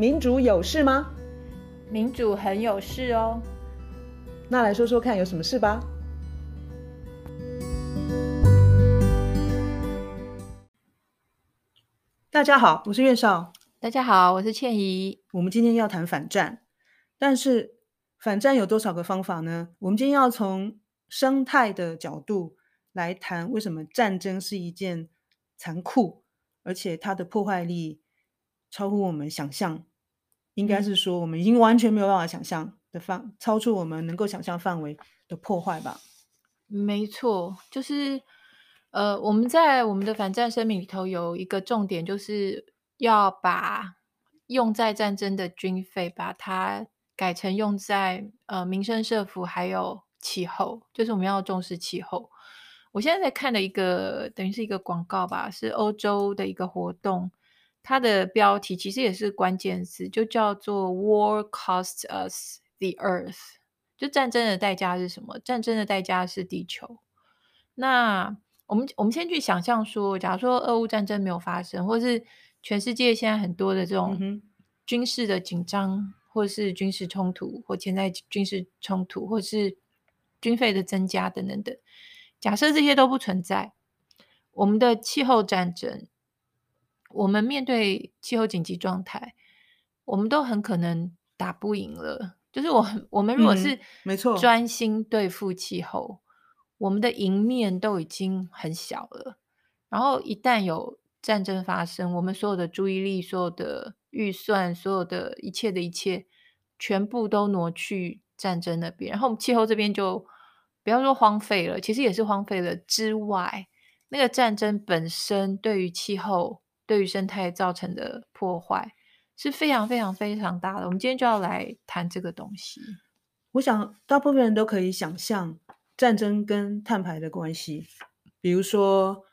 民主有事吗？民主很有事哦。那来说说看，有什么事吧？大家好，我是月少。大家好，我是倩怡。我们今天要谈反战，但是反战有多少个方法呢？我们今天要从生态的角度来谈，为什么战争是一件残酷，而且它的破坏力超乎我们想象。应该是说，我们已经完全没有办法想象的范，超出我们能够想象范围的破坏吧？没错，就是呃，我们在我们的反战声明里头有一个重点，就是要把用在战争的军费，把它改成用在呃民生社福还有气候，就是我们要重视气候。我现在在看的一个等于是一个广告吧，是欧洲的一个活动。它的标题其实也是关键词，就叫做 “War costs us the Earth”，就战争的代价是什么？战争的代价是地球。那我们我们先去想象说，假如说俄乌战争没有发生，或是全世界现在很多的这种军事的紧张，或是军事冲突，或潜在军事冲突，或是军费的增加等等等。假设这些都不存在，我们的气候战争。我们面对气候紧急状态，我们都很可能打不赢了。就是我，我们如果是没错专心对付气候，我们的赢面都已经很小了。然后一旦有战争发生，我们所有的注意力、所有的预算、所有的一切的一切，全部都挪去战争那边。然后我们气候这边就不要说荒废了，其实也是荒废了之外，那个战争本身对于气候。对于生态造成的破坏是非常非常非常大的。我们今天就要来谈这个东西。我想大部分人都可以想象战争跟碳排的关系，比如说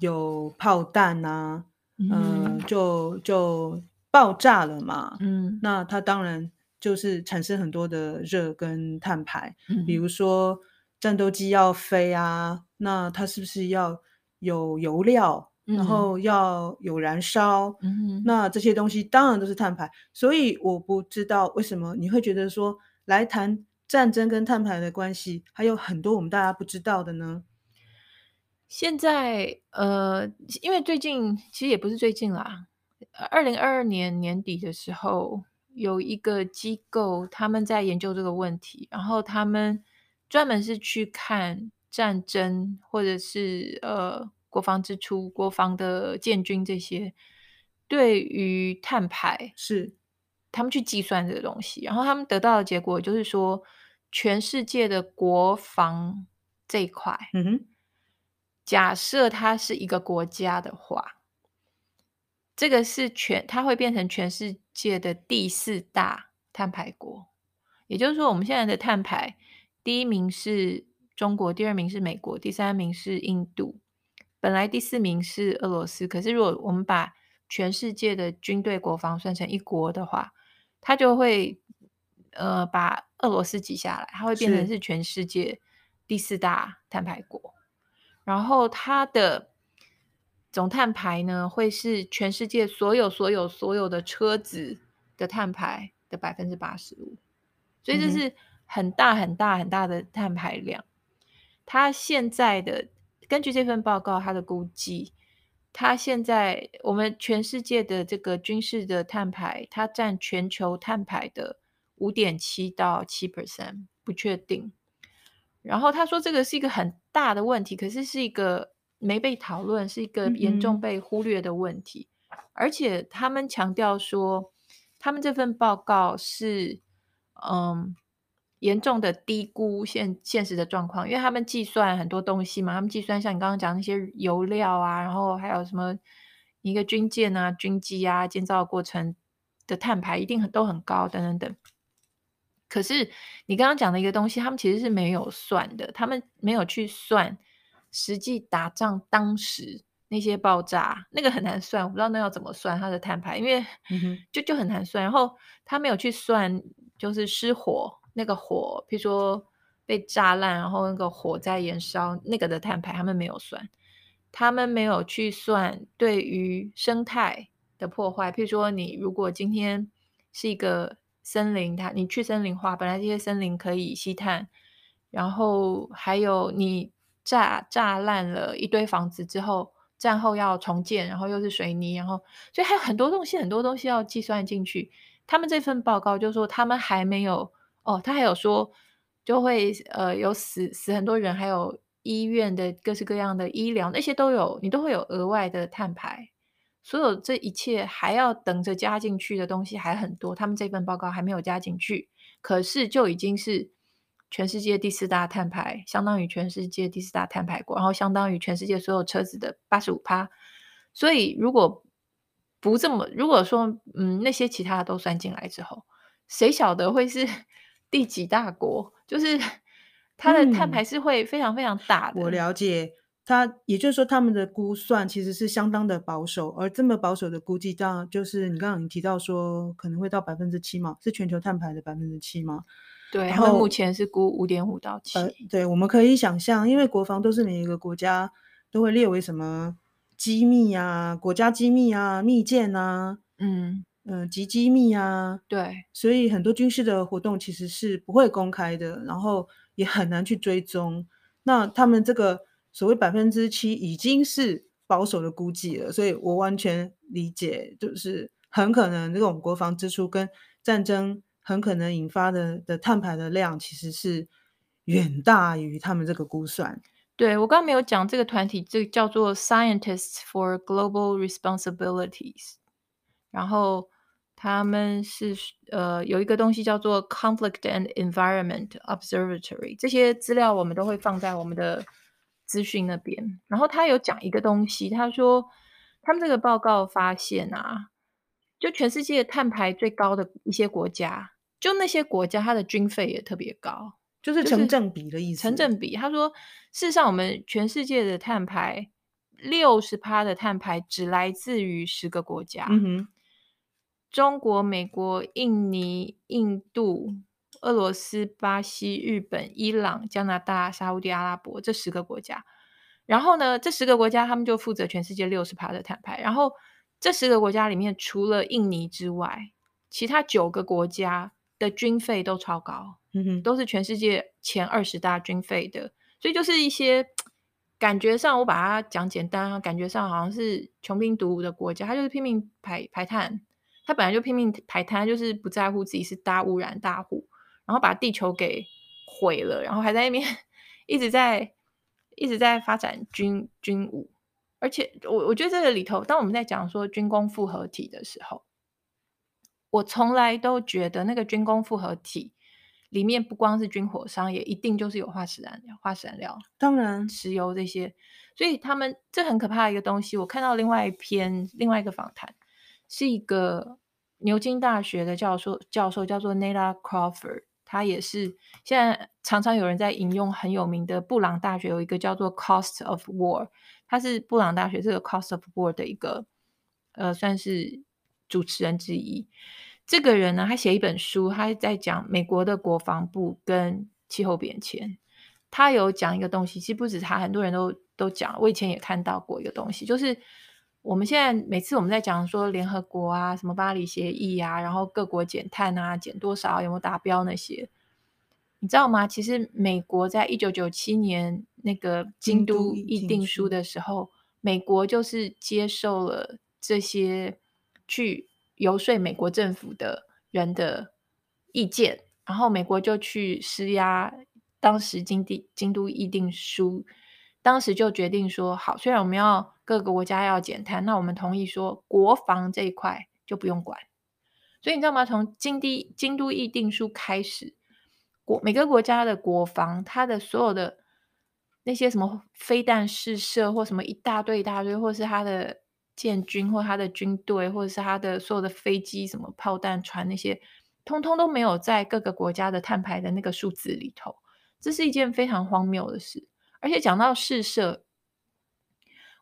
有炮弹啊，嗯、呃，就就爆炸了嘛，嗯，那它当然就是产生很多的热跟碳排。嗯、比如说战斗机要飞啊，那它是不是要有油料？然后要有燃烧，嗯，那这些东西当然都是碳排，所以我不知道为什么你会觉得说来谈战争跟碳排的关系，还有很多我们大家不知道的呢？现在呃，因为最近其实也不是最近啦，二零二二年年底的时候，有一个机构他们在研究这个问题，然后他们专门是去看战争或者是呃。国防支出、国防的建军这些，对于碳排是他们去计算这个东西，然后他们得到的结果就是说，全世界的国防这一块，嗯哼，假设它是一个国家的话，这个是全，它会变成全世界的第四大碳排国，也就是说，我们现在的碳排，第一名是中国，第二名是美国，第三名是印度。本来第四名是俄罗斯，可是如果我们把全世界的军队国防算成一国的话，它就会呃把俄罗斯挤下来，它会变成是全世界第四大碳排国。然后它的总碳排呢，会是全世界所有所有所有的车子的碳排的百分之八十五，所以这是很大很大很大的碳排量。它现在的。根据这份报告，它的估计，它现在我们全世界的这个军事的碳排，它占全球碳排的五点七到七 percent，不确定。然后他说这个是一个很大的问题，可是是一个没被讨论，是一个严重被忽略的问题。而且他们强调说，他们这份报告是，嗯。严重的低估现现实的状况，因为他们计算很多东西嘛，他们计算像你刚刚讲那些油料啊，然后还有什么一个军舰啊、军机啊建造过程的碳排一定很都很高等等等。可是你刚刚讲的一个东西，他们其实是没有算的，他们没有去算实际打仗当时那些爆炸，那个很难算，我不知道那要怎么算它的碳排，因为就就很难算。然后他没有去算，就是失火。那个火，譬如说被炸烂，然后那个火在燃烧，那个的碳排他们没有算，他们没有去算对于生态的破坏。譬如说，你如果今天是一个森林，它你去森林化，本来这些森林可以吸碳，然后还有你炸炸烂了一堆房子之后，战后要重建，然后又是水泥，然后所以还有很多东西，很多东西要计算进去。他们这份报告就说他们还没有哦，他还有说就会呃有死死很多人，还有医院的各式各样的医疗那些都有，你都会有额外的碳排。所有这一切还要等着加进去的东西还很多，他们这份报告还没有加进去，可是就已经是全世界第四大碳排，相当于全世界第四大碳排国，然后相当于全世界所有车子的八十五趴。所以如果不这么，如果说嗯那些其他的都算进来之后，谁晓得会是第几大国？就是 它的碳排是会非常非常大的。嗯，我了解。它也就是说，他们的估算其实是相当的保守，而这么保守的估计，当然就是你刚刚你提到说可能会到百分之七嘛，是全球碳排的百分之七吗？对，然后目前是估五点五到七。呃，对，我们可以想象，因为国防都是每一个国家都会列为什么机密啊、国家机密啊、密件啊，嗯嗯、呃，极机密啊，对，所以很多军事的活动其实是不会公开的，然后也很难去追踪。那他们这个。所谓百分之七已经是保守的估计了，所以我完全理解，就是很可能这种国防支出跟战争很可能引发的的碳排的量，其实是远大于他们这个估算。对，我刚刚没有讲这个团体，这个叫做 Scientists for Global Responsibilities，然后他们是呃有一个东西叫做 Conflict and Environment Observatory，这些资料我们都会放在我们的。资讯那边，然后他有讲一个东西，他说他们这个报告发现啊，就全世界碳排最高的一些国家，就那些国家，它的军费也特别高，就是成正比的意思。成正比，他说，事实上我们全世界的碳排六十趴的碳排只来自于十个国家，嗯哼，中国、美国、印尼、印度。俄罗斯、巴西、日本、伊朗、加拿大、沙乌地阿拉伯这十个国家，然后呢，这十个国家他们就负责全世界六十趴的碳排。然后这十个国家里面，除了印尼之外，其他九个国家的军费都超高，嗯哼，都是全世界前二十大军费的。所以就是一些感觉上，我把它讲简单，感觉上好像是穷兵黩武的国家，他就是拼命排排碳，他本来就拼命排碳，就是不在乎自己是大污染大户。然后把地球给毁了，然后还在那边 一直在一直在发展军军武，而且我我觉得这个里头，当我们在讲说军工复合体的时候，我从来都觉得那个军工复合体里面不光是军火商，也一定就是有化石燃料、化石燃料，当然石油这些，所以他们这很可怕的一个东西。我看到另外一篇另外一个访谈，是一个牛津大学的教授，教授叫做 Nella Crawford。他也是现在常常有人在引用很有名的布朗大学有一个叫做 Cost of War，他是布朗大学这个 Cost of War 的一个呃算是主持人之一。这个人呢，他写一本书，他在讲美国的国防部跟气候变迁。他有讲一个东西，其实不止他，很多人都都讲。我以前也看到过一个东西，就是。我们现在每次我们在讲说联合国啊，什么巴黎协议啊，然后各国减碳啊，减多少，有没有达标那些，你知道吗？其实美国在一九九七年那个京都议定书的时候，美国就是接受了这些去游说美国政府的人的意见，然后美国就去施压，当时京地京都议定书。当时就决定说好，虽然我们要各个国家要减碳，那我们同意说国防这一块就不用管。所以你知道吗？从京地京都议定书开始，国每个国家的国防，它的所有的那些什么飞弹试射或什么一大堆一大堆，或是它的建军或它的军队，或者是它的所有的飞机、什么炮弹、船那些，通通都没有在各个国家的碳排的那个数字里头。这是一件非常荒谬的事。而且讲到试射，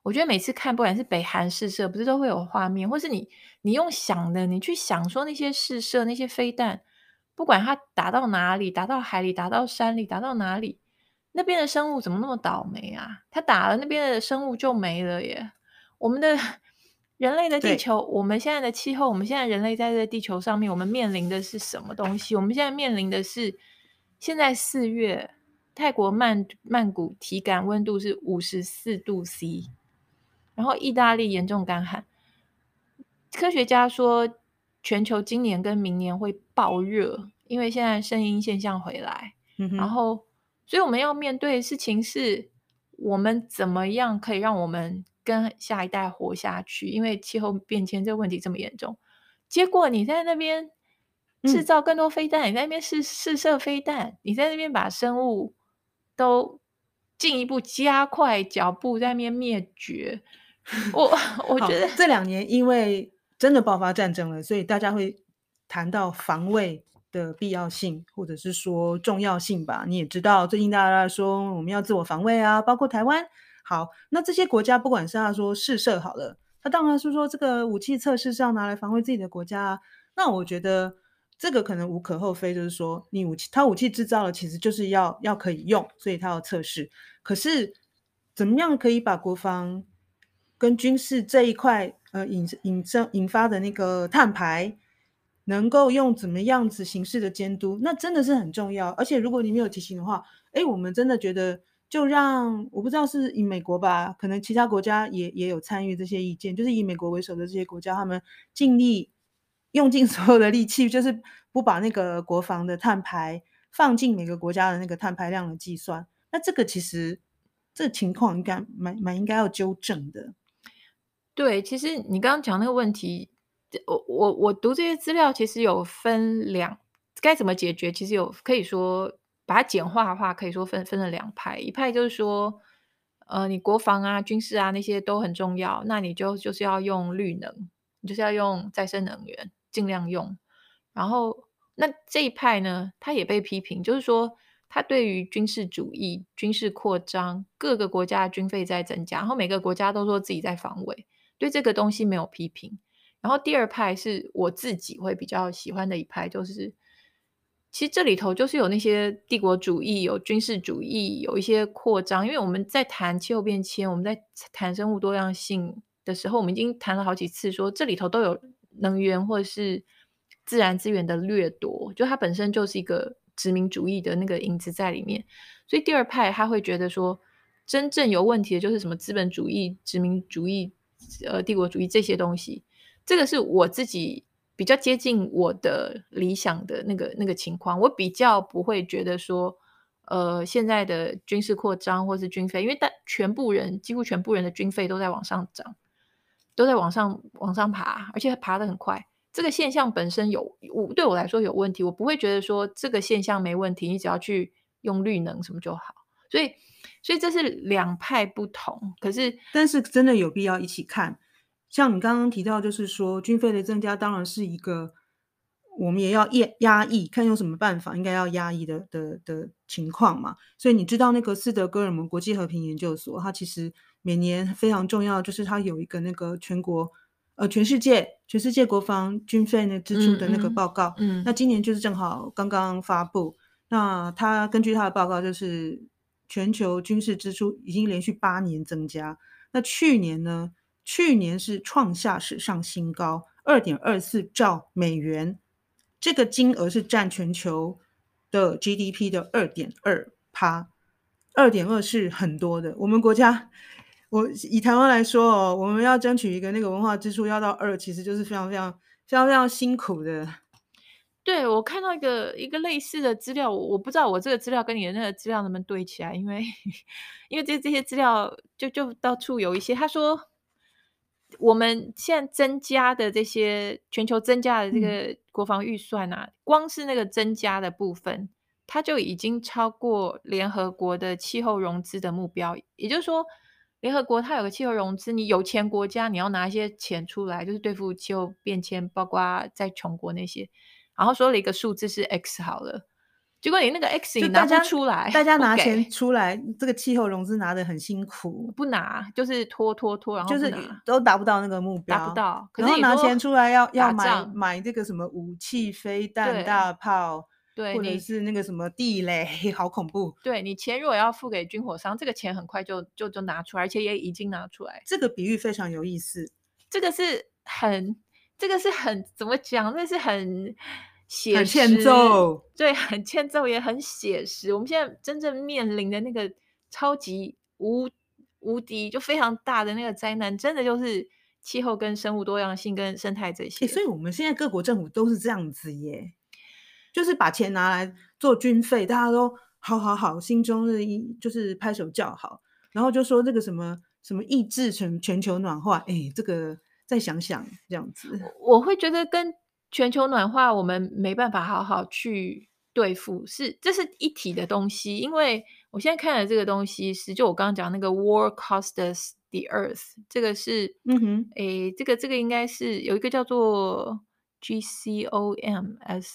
我觉得每次看，不管是北韩试射，不是都会有画面，或是你你用想的，你去想说那些试射那些飞弹，不管它打到哪里，打到海里，打到山里，打到哪里，那边的生物怎么那么倒霉啊？它打了那边的生物就没了耶。我们的人类的地球，我们现在的气候，我们现在人类在这个地球上面，我们面临的是什么东西？我们现在面临的是，现在四月，泰国曼曼谷体感温度是五十四度 C，然后意大利严重干旱。科学家说，全球今年跟明年会爆热，因为现在声音现象回来。嗯、然后，所以我们要面对的事情是，我们怎么样可以让我们跟下一代活下去？因为气候变迁这个问题这么严重，结果你在那边制造更多飞弹，嗯、你在那边试试射飞弹，你在那边把生物都进一步加快脚步在面灭绝。我 我觉得这两年因为真的爆发战争了，所以大家会谈到防卫的必要性，或者是说重要性吧。你也知道，最近大家说我们要自我防卫啊，包括台湾。好，那这些国家不管是他说试射好了，他当然是说这个武器测试是要拿来防卫自己的国家啊。那我觉得这个可能无可厚非，就是说你武器，他武器制造了，其实就是要要可以用，所以他要测试。可是怎么样可以把国防跟军事这一块呃引引生引发的那个碳排，能够用怎么样子形式的监督，那真的是很重要。而且如果你没有提醒的话，哎，我们真的觉得。就让我不知道是以美国吧，可能其他国家也也有参与这些意见，就是以美国为首的这些国家，他们尽力用尽所有的力气，就是不把那个国防的碳排放进每个国家的那个碳排量的计算。那这个其实这情况应该蛮蛮应该要纠正的。对，其实你刚刚讲那个问题，我我我读这些资料，其实有分两该怎么解决，其实有可以说。把它简化的话，可以说分分了两派，一派就是说，呃，你国防啊、军事啊那些都很重要，那你就就是要用绿能，你就是要用再生能源，尽量用。然后那这一派呢，他也被批评，就是说他对于军事主义、军事扩张，各个国家的军费在增加，然后每个国家都说自己在防卫，对这个东西没有批评。然后第二派是我自己会比较喜欢的一派，就是。其实这里头就是有那些帝国主义、有军事主义、有一些扩张。因为我们在谈气候变迁、我们在谈生物多样性的时候，我们已经谈了好几次，说这里头都有能源或是自然资源的掠夺，就它本身就是一个殖民主义的那个影子在里面。所以第二派他会觉得说，真正有问题的就是什么资本主义、殖民主义、呃帝国主义这些东西。这个是我自己。比较接近我的理想的那个那个情况，我比较不会觉得说，呃，现在的军事扩张或是军费，因为但全部人几乎全部人的军费都在往上涨，都在往上往上爬，而且爬得很快。这个现象本身有我对我来说有问题，我不会觉得说这个现象没问题，你只要去用绿能什么就好。所以，所以这是两派不同。可是，但是真的有必要一起看。像你刚刚提到，就是说军费的增加当然是一个我们也要压压抑，看用什么办法，应该要压抑的的的情况嘛。所以你知道那个斯德哥尔摩国际和平研究所，它其实每年非常重要，就是它有一个那个全国呃全世界全世界国防军费呢支出的那个报告。嗯，嗯，那今年就是正好刚刚发布。那它根据它的报告，就是全球军事支出已经连续八年增加。那去年呢？去年是创下史上新高，二点二四兆美元，这个金额是占全球的 GDP 的二点二趴，二点二是很多的。我们国家，我以台湾来说哦，我们要争取一个那个文化支出要到二，其实就是非常非常非常非常辛苦的。对，我看到一个一个类似的资料，我不知道我这个资料跟你的那个资料能不能对起来，因为因为这这些资料就就到处有一些，他说。我们现在增加的这些全球增加的这个国防预算啊，嗯、光是那个增加的部分，它就已经超过联合国的气候融资的目标。也就是说，联合国它有个气候融资，你有钱国家你要拿一些钱出来，就是对付气候变迁，包括在穷国那些。然后说了一个数字是 X 好了。结果你那个 X 你拿不出来，大家拿钱出来，这个气候融资拿的很辛苦，不拿就是拖拖拖，然后就是都达不到那个目标，达不到。可是你拿钱出来要要买买这个什么武器、飞弹、大炮，对，或者是那个什么地雷，好恐怖。对，你钱如果要付给军火商，这个钱很快就就就拿出来，而且也已经拿出来。这个比喻非常有意思。这个是很，这个是很怎么讲？那是很写实，很欠揍，对，很欠揍，也很写实。我们现在真正面临的那个超级无无敌就非常大的那个灾难，真的就是气候跟生物多样性跟生态这些。所以我们现在各国政府都是这样子耶，就是把钱拿来做军费，大家都好好好，心中的一就是拍手叫好，然后就说这个什么。什么抑制全全球暖化？哎，这个再想想这样子，我会觉得跟全球暖化我们没办法好好去对付，是这是一体的东西。因为我现在看的这个东西是，就我刚刚讲那个 War Cost Us the Earth，这个是，嗯哼，哎，这个这个应该是有一个叫做 GCOMS，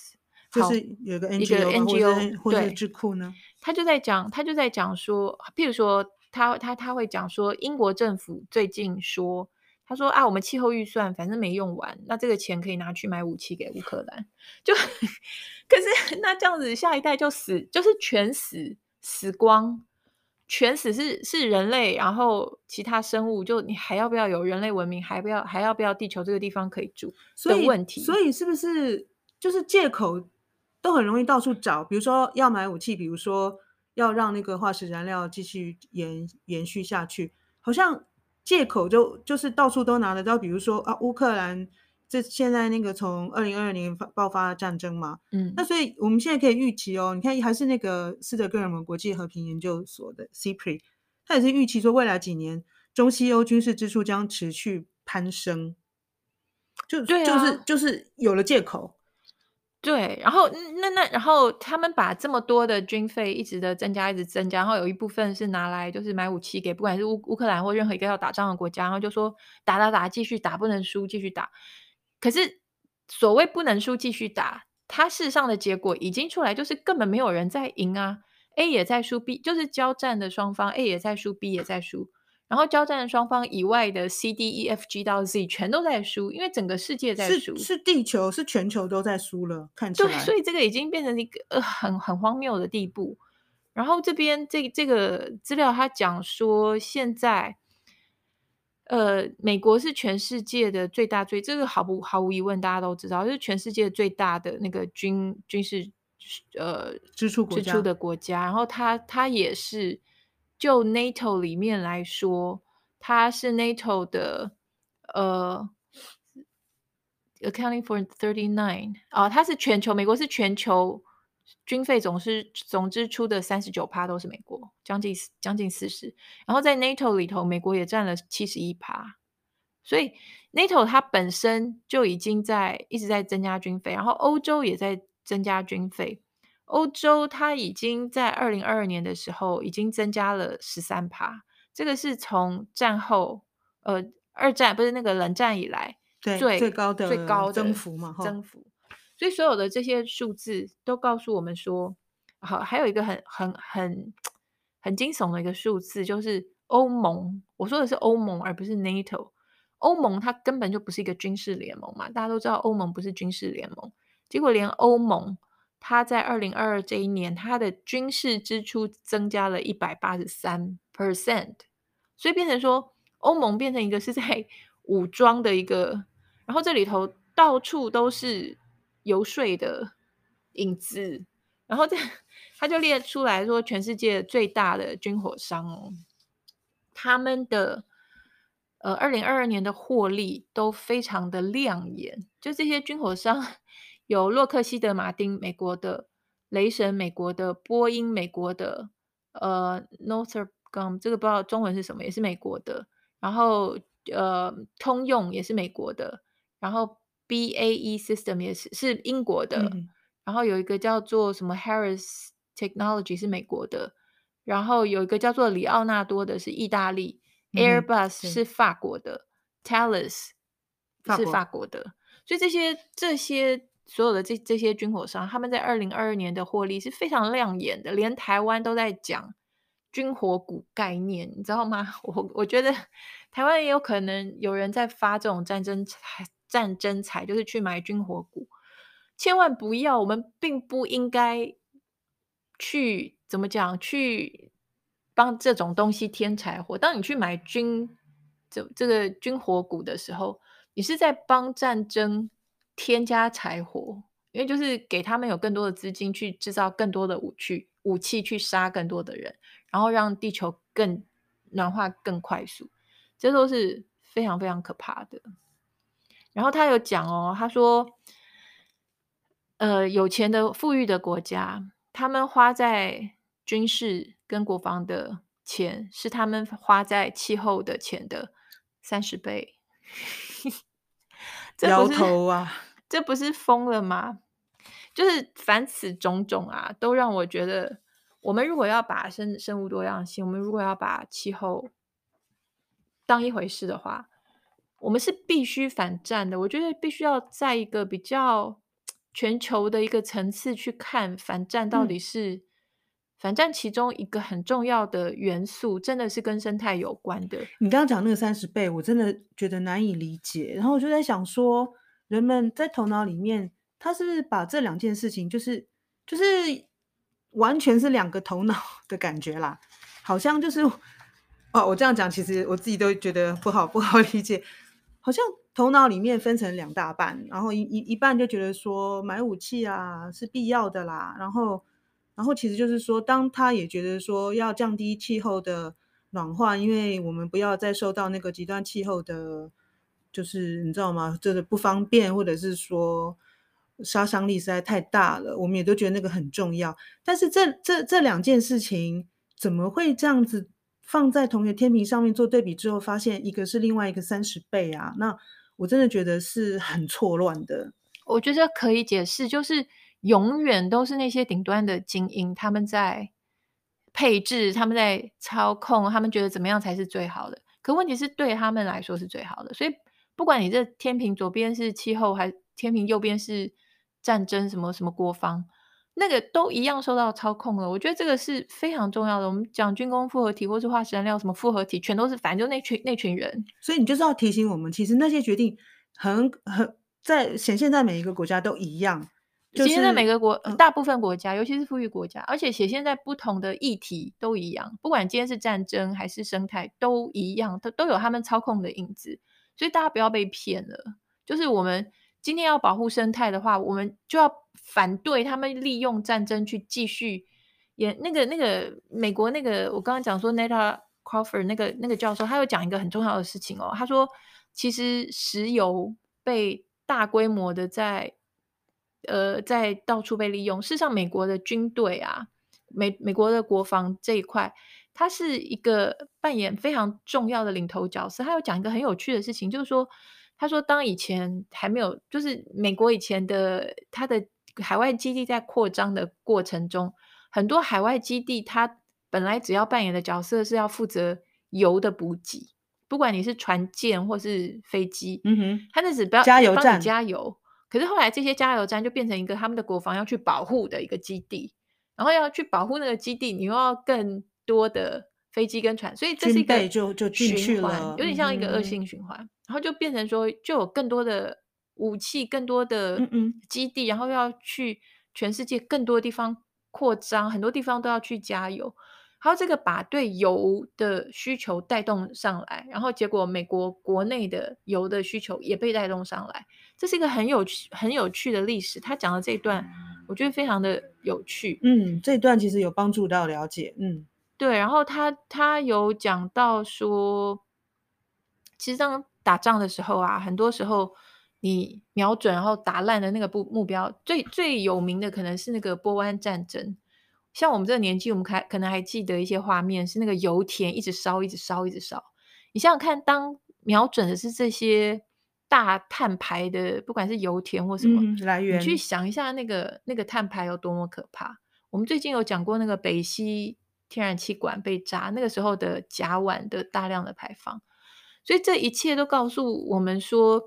就是有个 NGO NGO 或者智库呢，他就在讲，他就在讲说，譬如说。他他他会讲说，英国政府最近说，他说啊，我们气候预算反正没用完，那这个钱可以拿去买武器给乌克兰。就可是那这样子，下一代就死，就是全死死光，全死是是人类，然后其他生物，就你还要不要有人类文明，还不要还要不要地球这个地方可以住的问题。所以，所以是不是就是借口都很容易到处找，比如说要买武器，比如说。要让那个化石燃料继续延延续下去，好像借口就就是到处都拿得到。比如说啊，乌克兰这现在那个从二零二二年爆发战争嘛，嗯，那所以我们现在可以预期哦，你看还是那个斯德哥尔摩国际和平研究所的 CIPRI，他也是预期说未来几年中西欧军事支出将持续攀升，就就是就是有了借口。对，然后那那然后他们把这么多的军费一直的增加，一直增加，然后有一部分是拿来就是买武器给不管是乌乌克兰或任何一个要打仗的国家，然后就说打打打，继续打，不能输，继续打。可是所谓不能输，继续打，它事实上的结果已经出来，就是根本没有人在赢啊，A 也在输，B 就是交战的双方 A 也在输，B 也在输。然后交战双方以外的 C D E F G 到 Z 全都在输，因为整个世界在输，是，是地球是全球都在输了，看起来。对，所以这个已经变成一个呃很很荒谬的地步。然后这边这这个资料他讲说，现在呃美国是全世界的最大最这个毫不毫无疑问大家都知道，就是全世界最大的那个军军事呃支出国家支出的国家，然后他他也是。就 NATO 里面来说，它是 NATO 的呃，accounting for thirty nine 啊，它是全球美国是全球军费总是总支出的三十九趴都是美国，将近将近四十。然后在 NATO 里头，美国也占了七十一趴，所以 NATO 它本身就已经在一直在增加军费，然后欧洲也在增加军费。欧洲它已经在二零二二年的时候已经增加了十三趴，这个是从战后呃二战不是那个冷战以来最最高的最高的增幅嘛，增幅。所以所有的这些数字都告诉我们说，好，还有一个很很很很惊悚的一个数字，就是欧盟。我说的是欧盟，而不是 NATO。欧盟它根本就不是一个军事联盟嘛，大家都知道欧盟不是军事联盟，结果连欧盟。他在二零二二这一年，他的军事支出增加了一百八十三 percent，所以变成说，欧盟变成一个是在 武装的一个，然后这里头到处都是游说的影子，然后这他就列出来说，全世界最大的军火商哦，他们的呃二零二二年的获利都非常的亮眼，就这些军火商。有洛克希德马丁，美国的；雷神，美国的；波音，美国的；呃，Northrop Grumman，这个不知道中文是什么，也是美国的。然后呃，通用也是美国的。然后 BAE System 也是是英国的。嗯。然后有一个叫做什么 Harris Technology 是美国的。然后有一个叫做里奥纳多的是意大利。嗯。Airbus 是法国的。Thales 是法国的。所以这些这些。所有的这这些军火商，他们在二零二二年的获利是非常亮眼的，连台湾都在讲军火股概念，你知道吗？我我觉得台湾也有可能有人在发这种战争财，战争财就是去买军火股，千万不要，我们并不应该去怎么讲，去帮这种东西添柴火。当你去买军这这个军火股的时候，你是在帮战争添加柴火，因为就是给他们有更多的资金去制造更多的武器，武器去杀更多的人，然后让地球更暖化更快速，这都是非常非常可怕的。然后他有讲哦，他说，呃，有钱的富裕的国家，他们花在军事跟国防的钱，是他们花在气候的钱的三十倍。摇头啊，这不是疯了吗？就是凡此种种啊，都让我觉得，我们如果要把生生物多样性，我们如果要把气候当一回事的话，我们是必须反战的。我觉得必须要在一个比较全球的一个层次去看反战到底是、嗯、反战其中一个很重要的元素，真的是跟生态有关的。你刚刚讲那个三十倍，我真的觉得难以理解。然后我就在想说，人们在头脑里面，他是把这两件事情，就是就是完全是两个头脑 的感觉啦？好像就是哦，我这样讲，其实我自己都觉得不好不好理解。好像头脑里面分成两大半，然后一一一半就觉得说买武器啊是必要的啦，然后然后其实就是说，当他也觉得说要降低气候的暖化，因为我们不要再受到那个极端气候的，就是你知道吗？这个不方便，或者是说杀伤力实在太大了，我们也都觉得那个很重要。但是这这这两件事情怎么会这样子？放在同学天平上面做对比之后，发现一个是另外一个三十倍啊，那我真的觉得是很错乱的。我觉得可以解释，就是永远都是那些顶端的精英，他们在配置，他们在操控，他们觉得怎么样才是最好的。可问题是对他们来说是最好的，所以不管你这天平左边是气候，还天平右边是战争，什么什么国防。那个都一样受到操控了，我觉得这个是非常重要的。我们讲军工复合体或是化石燃料什么复合体，全都是反正就那群那群人。所以你就是要提醒我们，其实那些决定很很在显现在每一个国家都一样，就是、显现在每个国大部分国家，尤其是富裕国家，而且显现在不同的议题都一样。不管今天是战争还是生态，都一样，都都有他们操控的影子。所以大家不要被骗了，就是我们。今天要保护生态的话，我们就要反对他们利用战争去继续演那个那个美国那个我刚刚讲说，Neta Crawford 那个那个教授，他有讲一个很重要的事情哦。他说，其实石油被大规模的在呃在到处被利用。事实上，美国的军队啊，美美国的国防这一块，它是一个扮演非常重要的领头角色。他有讲一个很有趣的事情，就是说。他说：“当以前还没有，就是美国以前的他的海外基地在扩张的过程中，很多海外基地他本来只要扮演的角色是要负责油的补给，不管你是船舰或是飞机，嗯哼，他那只不要加油站加油。可是后来这些加油站就变成一个他们的国防要去保护的一个基地，然后要去保护那个基地，你又要更多的。”飞机跟船，所以这是一个就就循环，有点像一个恶性循环，嗯，然后就变成说，就有更多的武器，更多的基地，嗯嗯，然后要去全世界更多地方扩张，很多地方都要去加油，还有这个把对油的需求带动上来，然后结果美国国内的油的需求也被带动上来，这是一个很有趣、很有趣的历史。他讲的这一段，我觉得非常的有趣。嗯，这一段其实有帮助到了解。嗯。对，然后他他有讲到说，其实当打仗的时候啊，很多时候你瞄准然后打烂的那个目目标，最最有名的可能是那个波湾战争。像我们这个年纪，我们还可能还记得一些画面，是那个油田一直烧，一直烧，一直烧。你想想看，当瞄准的是这些大碳排的，不管是油田或什么、嗯、来源，你去想一下那个那个碳排有多么可怕。我们最近有讲过那个北溪。天然气管被炸，那个时候的甲烷的大量的排放，所以这一切都告诉我们说，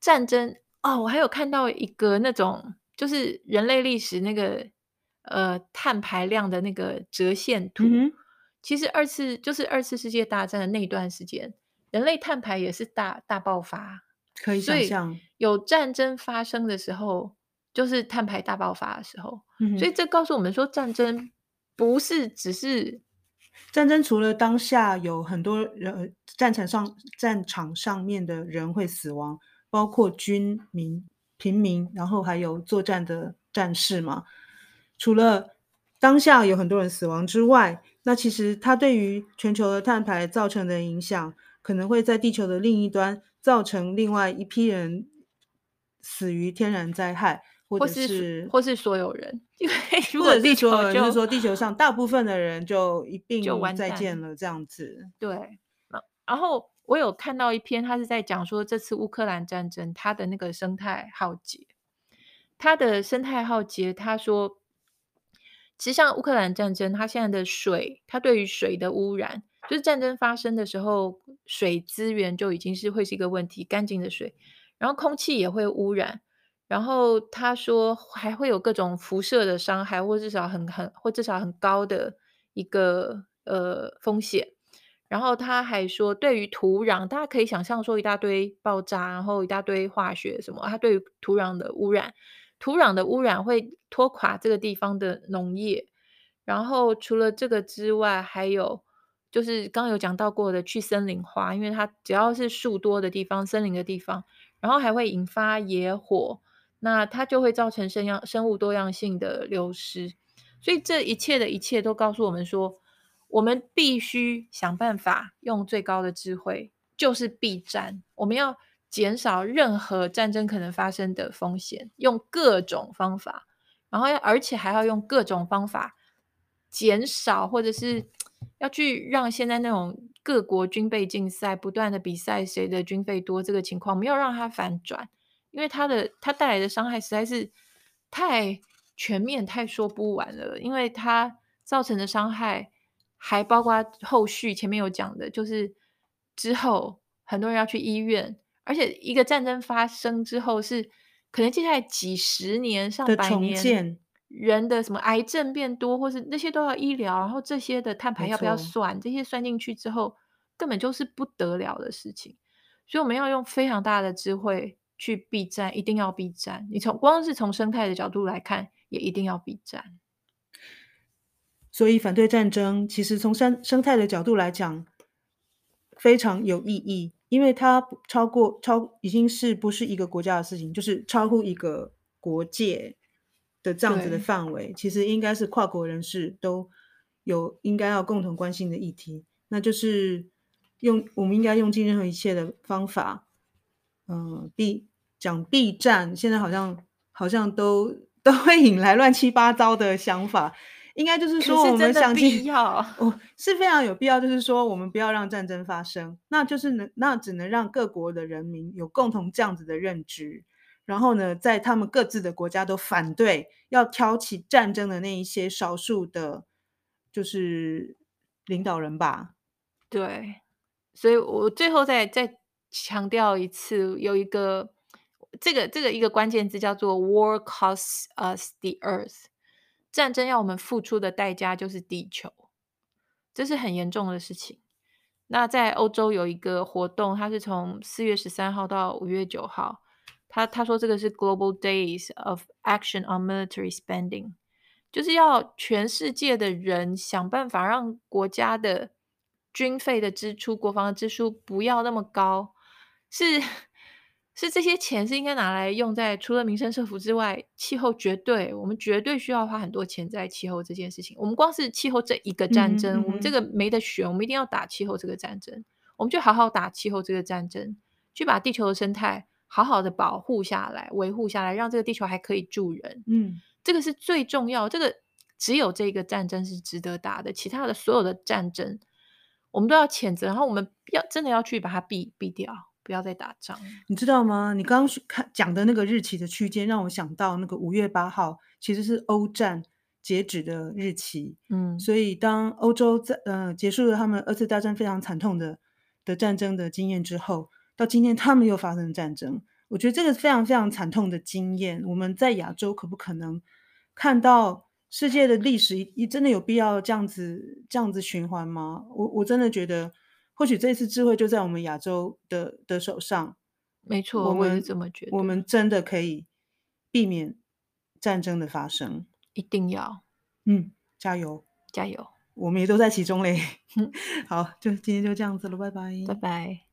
战争哦，我还有看到一个那种，就是人类历史那个呃碳排量的那个折线图。嗯、其实二次就是二次世界大战的那段时间，人类碳排也是大大爆发，可以想象，有战争发生的时候，就是碳排大爆发的时候。嗯、所以这告诉我们说，战争。不是只是战争，除了当下有很多人战场上战场上面的人会死亡，包括军民、平民，然后还有作战的战士嘛。除了当下有很多人死亡之外，那其实它对于全球的碳排造成的影响，可能会在地球的另一端造成另外一批人死于天然灾害，或者是，或是所有人，因为 如果地球就，就是说地球上大部分的人就一并再见了这样子。对，然后我有看到一篇，他是在讲说这次乌克兰战争它的那个生态浩劫，它的生态浩劫，他说。其实像乌克兰战争，它现在的水，它对于水的污染，就是战争发生的时候，水资源就已经是会是一个问题，干净的水，然后空气也会污染，然后他说还会有各种辐射的伤害，或至少很很或至少很高的一个呃风险。然后他还说，对于土壤，大家可以想象说一大堆爆炸，然后一大堆化学什么，它对于土壤的污染。土壤的污染会拖垮这个地方的农业，然后除了这个之外，还有就是刚有讲到过的去森林化，因为它只要是树多的地方、森林的地方，然后还会引发野火，那它就会造成生样生物多样性的流失。所以这一切的一切都告诉我们说，我们必须想办法用最高的智慧，就是避战，我们要。减少任何战争可能发生的风险，用各种方法，然后要而且还要用各种方法减少，或者是要去让现在那种各国军备竞赛不断的比赛谁的军费多这个情况没有让它反转，因为它的它带来的伤害实在是太全面、太说不完了，因为它造成的伤害还包括后续前面有讲的，就是之后很多人要去医院。而且一个战争发生之后，是可能接下来几十年、上百年，人的什么癌症变多，或是那些都要医疗，然后这些的碳排要不要算？这些算进去之后，根本就是不得了的事情。所以我们要用非常大的智慧去避战，一定要避战。你从光是从生态的角度来看，也一定要避战。所以反对战争，其实从生生态的角度来讲，非常有意义。因为它超过超已经是不是一个国家的事情，就是超乎一个国界的这样子的范围，其实应该是跨国人士都有应该要共同关心的议题，那就是用我们应该用尽任何一切的方法，嗯，避讲 B 战，现在好像好像都 都会引来乱七八糟的想法。应该就是说，我们想必要哦，是非常有必要。就是说，我们不要让战争发生，那就是能，那只能让各国的人民有共同这样子的认知，然后呢，在他们各自的国家都反对要挑起战争的那一些少数的，就是领导人吧。对，所以我最后再再强调一次，有一个这个这个一个关键字叫做 “War costs us the earth”。战争要我们付出的代价就是地球，这是很严重的事情。那在欧洲有一个活动，它是从四月十三号到五月九号。他他说这个是 Global Days of Action on Military Spending，就是要全世界的人想办法让国家的军费的支出、国防的支出不要那么高，是。是这些钱是应该拿来用在除了民生社福之外，气候绝对我们绝对需要花很多钱在气候这件事情。我们光是气候这一个战争，嗯嗯、我们这个没得选，我们一定要打气候这个战争。我们就好好打气候这个战争，去把地球的生态好好的保护下来、维护下来，让这个地球还可以住人。嗯，这个是最重要。这个只有这个战争是值得打的，其他的所有的战争我们都要谴责，然后我们要真的要去把它避避掉。不要再打仗，你知道吗？你刚刚看讲的那个日期的区间，让我想到那个五月八号其实是欧战截止的日期。嗯，所以当欧洲在呃结束了他们二次大战非常惨痛的的战争的经验之后，到今天他们又发生战争。我觉得这个非常非常惨痛的经验，我们在亚洲可不可能看到世界的历史？一真的有必要这样子这样子循环吗？我我真的觉得。或许这次智慧就在我们亚洲的的手上，没错，我们我这么觉得。我们真的可以避免战争的发生，一定要，嗯，加油，加油，我们也都在其中嘞。好，就今天就这样子了，拜拜，拜拜。